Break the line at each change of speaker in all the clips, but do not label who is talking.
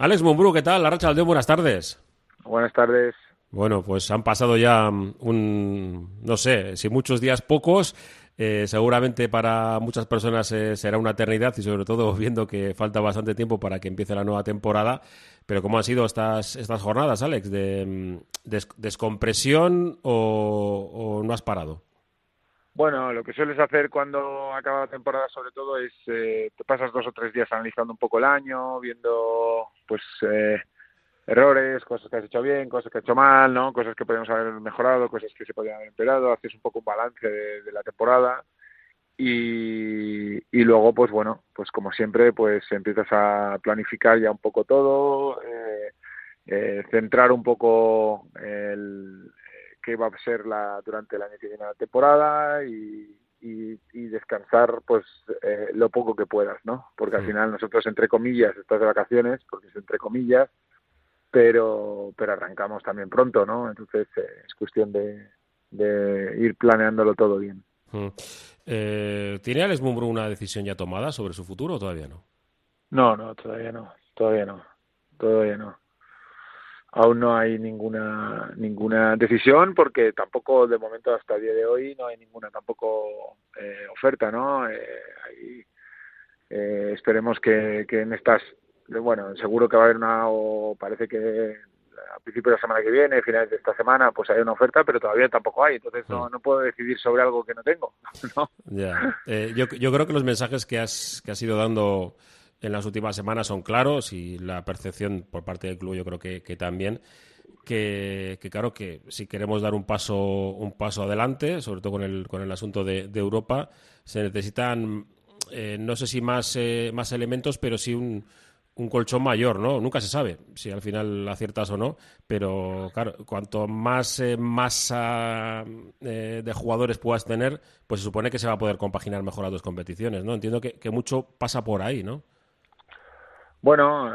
Alex Mumbrú, ¿qué tal? La Racha Dios, buenas tardes.
Buenas tardes.
Bueno, pues han pasado ya un, no sé, si muchos días pocos, eh, seguramente para muchas personas eh, será una eternidad y sobre todo viendo que falta bastante tiempo para que empiece la nueva temporada. Pero ¿cómo han sido estas, estas jornadas, Alex? ¿De, mm, descompresión o, no has parado?
Bueno, lo que sueles hacer cuando acaba la temporada sobre todo es eh, te pasas dos o tres días analizando un poco el año, viendo pues errores, cosas que has hecho bien, cosas que has hecho mal, ¿no? Cosas que podemos haber mejorado, cosas que se podrían haber empeorado, haces un poco un balance de, la temporada y, y, luego, pues bueno, pues como siempre, pues empiezas a planificar ya un poco todo, eh, eh, centrar un poco el qué va a ser la durante el año que viene la temporada y, y, descansar pues eh, lo poco que puedas, ¿no? Porque al final nosotros entre comillas estás de vacaciones, porque es entre comillas, pero, pero arrancamos también pronto, ¿no? Entonces eh, es cuestión de, de, ir planeándolo todo bien.
Mm. Eh, ¿Tiene Alex Mumbrú una decisión ya tomada sobre su futuro o todavía no?
No, no, todavía no, todavía no, todavía no. Aún no hay ninguna ninguna decisión porque tampoco de momento hasta el día de hoy no hay ninguna tampoco eh, oferta, ¿no? Eh, esperemos que, que en estas bueno, seguro que va a haber una, o parece que a principios de la semana que viene, finales de esta semana, pues hay una oferta, pero todavía tampoco hay. Entonces no, no puedo decidir sobre algo que no tengo.
Ya. Eh, yo, yo creo que los mensajes que has, que has ido dando en las últimas semanas son claros y la percepción por parte del club yo creo que, que también. Que, claro que si queremos dar un paso un paso adelante sobre todo con el con el asunto de, de Europa se necesitan eh, no sé si más eh, más elementos pero sí un un colchón mayor, ¿no? Nunca se sabe si al final aciertas o no, pero claro, cuanto más eh, masa eh, de jugadores puedas tener, pues se supone que se va a poder compaginar mejor las dos competiciones, ¿no? Entiendo que, mucho pasa por ahí, ¿no?
Bueno,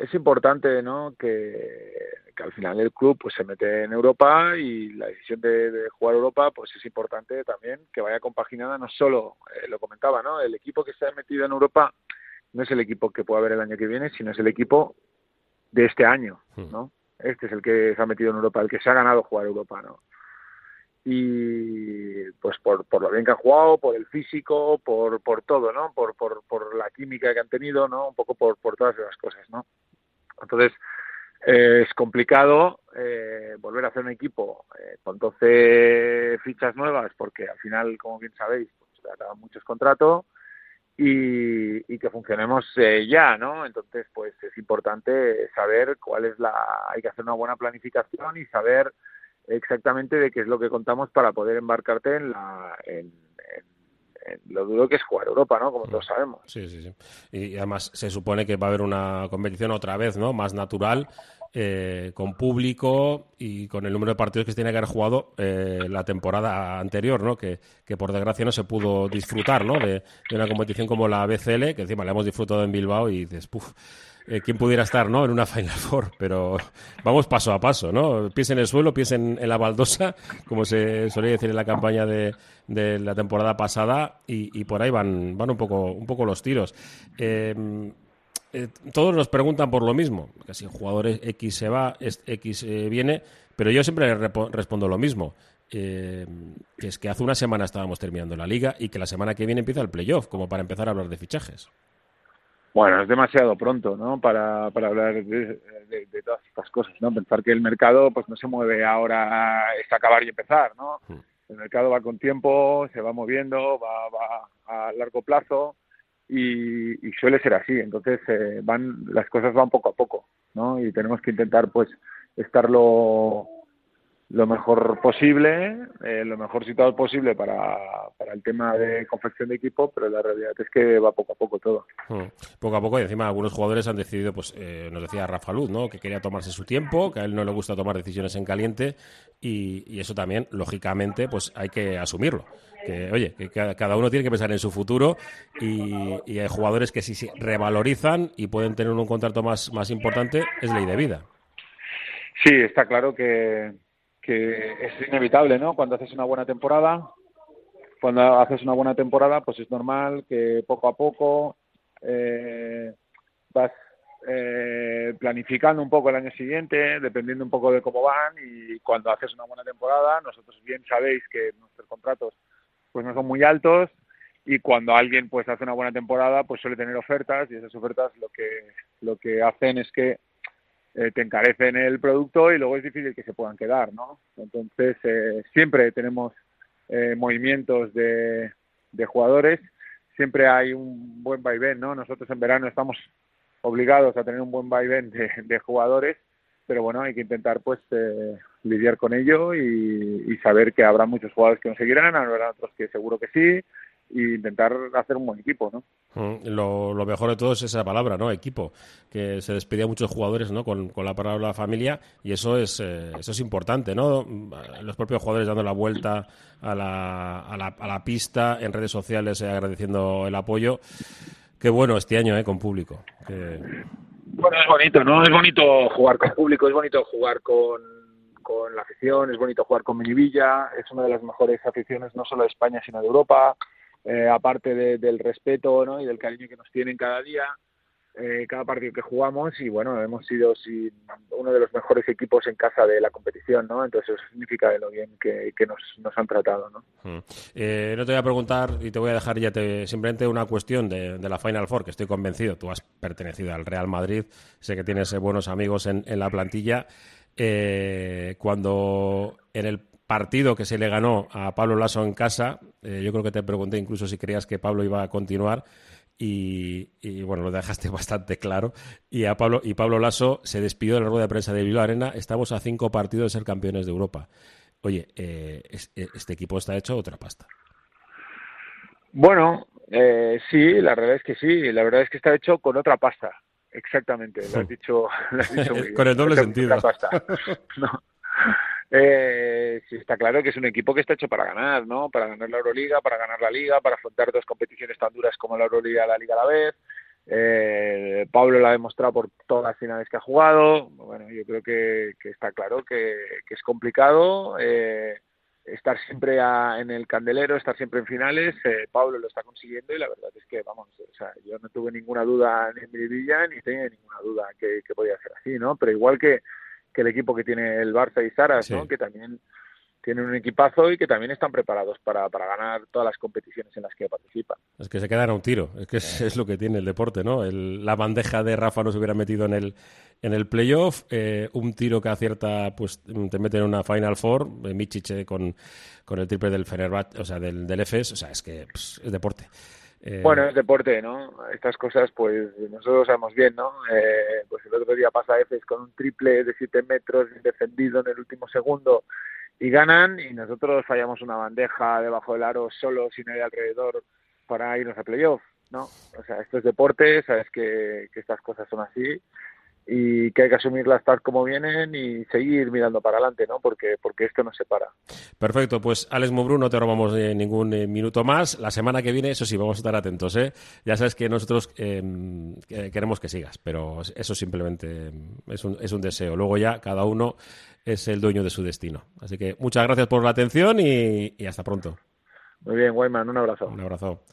es importante, ¿no? Que, al final el club pues se mete en Europa y la decisión de, jugar Europa pues es importante también que vaya compaginada no solo, eh, lo comentaba, ¿no? El equipo que se ha metido en Europa no es el equipo que pueda haber el año que viene, sino es el equipo de este año, hmm. ¿no? Este es el que se ha metido en Europa, el que se ha ganado jugar Europa, ¿no? Y pues por, por lo bien que han jugado, por el físico, por, por todo, ¿no? Por, por, por la química que han tenido, ¿no? Un poco por, por todas las cosas, ¿no? Entonces, eh, es complicado eh, volver a hacer un equipo eh, con 12 fichas nuevas, porque al final, como bien sabéis, pues acaban muchos contratos y, que funcionemos eh, ya, ¿no? Entonces, pues es importante saber cuál es la... Hay que hacer una buena planificación y saber exactamente de qué es lo que contamos para poder embarcarte en la... En, lo duro que es jugar Europa, ¿no? Como todos sabemos.
Sí, sí, sí. Y además se supone que va a haber una competición otra vez, ¿no? Más natural eh, con público y con el número de partidos que se tiene que haber jugado eh, la temporada anterior, ¿no? Que, por desgracia no se pudo disfrutar, ¿no? De, una competición como la BCL, que encima la hemos disfrutado en Bilbao y dices, puf, eh, ¿quién pudiera estar, ¿no? En una Final Four, pero vamos paso a paso, ¿no? Pies en el suelo, pies en, la baldosa, como se solía decir en la campaña de, la temporada pasada, y, por ahí van, van un poco, un poco los tiros. Eh, todos nos preguntan por lo mismo, que si jugador X se va, X eh, viene, pero yo siempre respondo lo mismo. Eh, que es que hace una semana estábamos terminando la liga y que la semana que viene empieza el playoff, como para empezar a hablar de fichajes.
Bueno, es demasiado pronto, ¿no? Para, para hablar de, todas estas cosas, ¿no? Pensar que el mercado, pues no se mueve ahora, es acabar y empezar, ¿no? Hmm. El mercado va con tiempo, se va moviendo, va, va a largo plazo y, suele ser así. Entonces eh, van las cosas van poco a poco, ¿no? Y tenemos que intentar pues estar lo, mejor posible, eh, lo mejor situado posible para, para el tema de confección de equipo, pero la realidad es que va poco a poco todo.
Hmm. Poco a poco y encima algunos jugadores han decidido, pues eh, nos decía Rafa Luz, ¿no? Que quería tomarse su tiempo, que a él no le gusta tomar decisiones en caliente y, y eso también, lógicamente, pues hay que asumirlo que, oye, que cada uno tiene que pensar en su futuro y, hay jugadores que si se revalorizan y pueden tener un contrato más, más importante, es ley de vida.
Sí, está claro que, que es inevitable, ¿no? Cuando haces una buena temporada, cuando haces una buena temporada, pues es normal que poco a poco eh, vas eh, planificando un poco el año siguiente, dependiendo un poco de cómo van y cuando haces una buena temporada, nosotros bien sabéis que nuestros contratos pues no son muy altos y cuando alguien pues hace una buena temporada pues suele tener ofertas y esas ofertas lo que lo que hacen es que eh, te encarecen el producto y luego es difícil que se puedan quedar, ¿no? Entonces eh, siempre tenemos eh, movimientos de, de jugadores, siempre hay un buen vaivén, ¿no? Nosotros en verano estamos obligados a tener un buen vaivén de, de jugadores, pero bueno, hay que intentar pues eh, lidiar con ello y, y, saber que habrá muchos jugadores que no seguirán, habrá otros que seguro que sí, y intentar hacer un buen equipo, ¿no?
Mm, lo, lo, mejor de todo es esa palabra, ¿no? Equipo, que se despedía a muchos jugadores, ¿no? Con, con la palabra familia y eso es eh, eso es importante, ¿no? Los propios jugadores dando la vuelta a la, a la, a la pista en redes sociales eh, agradeciendo el apoyo. Qué bueno este año, ¿eh? Con público. Que...
Bueno, es bonito, ¿no? Es bonito jugar con público, es bonito jugar con, con la afición, es bonito jugar con Minivilla, es una de las mejores aficiones no solo de España sino de Europa eh, aparte de, del respeto ¿no? y del cariño que nos tienen cada día, eh, cada partido que jugamos y bueno, hemos sido sí, uno de los mejores equipos en casa de la competición, ¿no? Entonces eso significa de lo bien que, nos, nos, han tratado, ¿no?
Hmm. Eh, no te voy a preguntar y te voy a dejar ya te, simplemente una cuestión de, de, la Final Four, que estoy convencido, tú has pertenecido al Real Madrid, sé que tienes buenos amigos en, en la plantilla. Eh, cuando en el partido que se le ganó a Pablo Lasso en casa. Eh, yo creo que te pregunté incluso si creías que Pablo iba a continuar. Y, y, bueno, lo dejaste bastante claro. Y a Pablo, y Pablo Lasso se despidió de la rueda de prensa de Bilbao Arena. Estamos a cinco partidos de ser campeones de Europa. Oye, eh, este equipo está hecho otra pasta.
Bueno, eh, sí, la verdad es que sí. La verdad es que está hecho con otra pasta. Exactamente, lo has dicho, lo has dicho muy bien.
con el doble sentido.
Pasta. No. Eh, sí está claro que es un equipo que está hecho para ganar, ¿no? Para ganar la Euroliga, para ganar la Liga, para afrontar dos competiciones tan duras como la Euroliga y la Liga a la vez. Eh, Pablo lo ha demostrado por todas las finales que ha jugado. Bueno, yo creo que, que está claro que, que es complicado eh, estar siempre a, en el candelero, estar siempre en finales. Eh, Pablo lo está consiguiendo y la verdad es que, vamos, o sea, yo no tuve ninguna duda en mi villa ni tenía ninguna duda que, que podía ser así, ¿no? Pero igual que que el equipo que tiene el Barça y Saras, sí. ¿no? que también tienen un equipazo y que también están preparados para, para, ganar todas las competiciones en las que participan.
Es que se quedan a un tiro, es que es, es lo que tiene el deporte, ¿no? El, la bandeja de Rafa no se hubiera metido en el, en el playoff, eh, un tiro que acierta, pues te mete en una Final Four, eh, Michiche con, con el triple del Fenerbahce, o sea, del, del EFES, o sea, es que pues, es deporte.
Eh... Bueno, es deporte, ¿no? Estas cosas, pues nosotros sabemos bien, ¿no? Eh, pues el otro día pasa EFES con un triple de 7 metros defendido en el último segundo y ganan y nosotros fallamos una bandeja debajo del aro solo sin nadie alrededor para irnos a playoff, ¿no? O sea, esto es deporte, sabes que, que estas cosas son así y que hay que asumirlas tal como vienen y seguir mirando para adelante, ¿no? Porque, porque esto no se para.
Perfecto, pues Alex Mobrú, no te robamos eh, ningún eh, minuto más. La semana que viene, eso sí, vamos a estar atentos, ¿eh? Ya sabes que nosotros eh, queremos que sigas, pero eso simplemente es un, es un deseo. Luego ya cada uno es el dueño de su destino. Así que muchas gracias por la atención y, y hasta pronto.
Muy bien, Wayman, un abrazo.
Un abrazo.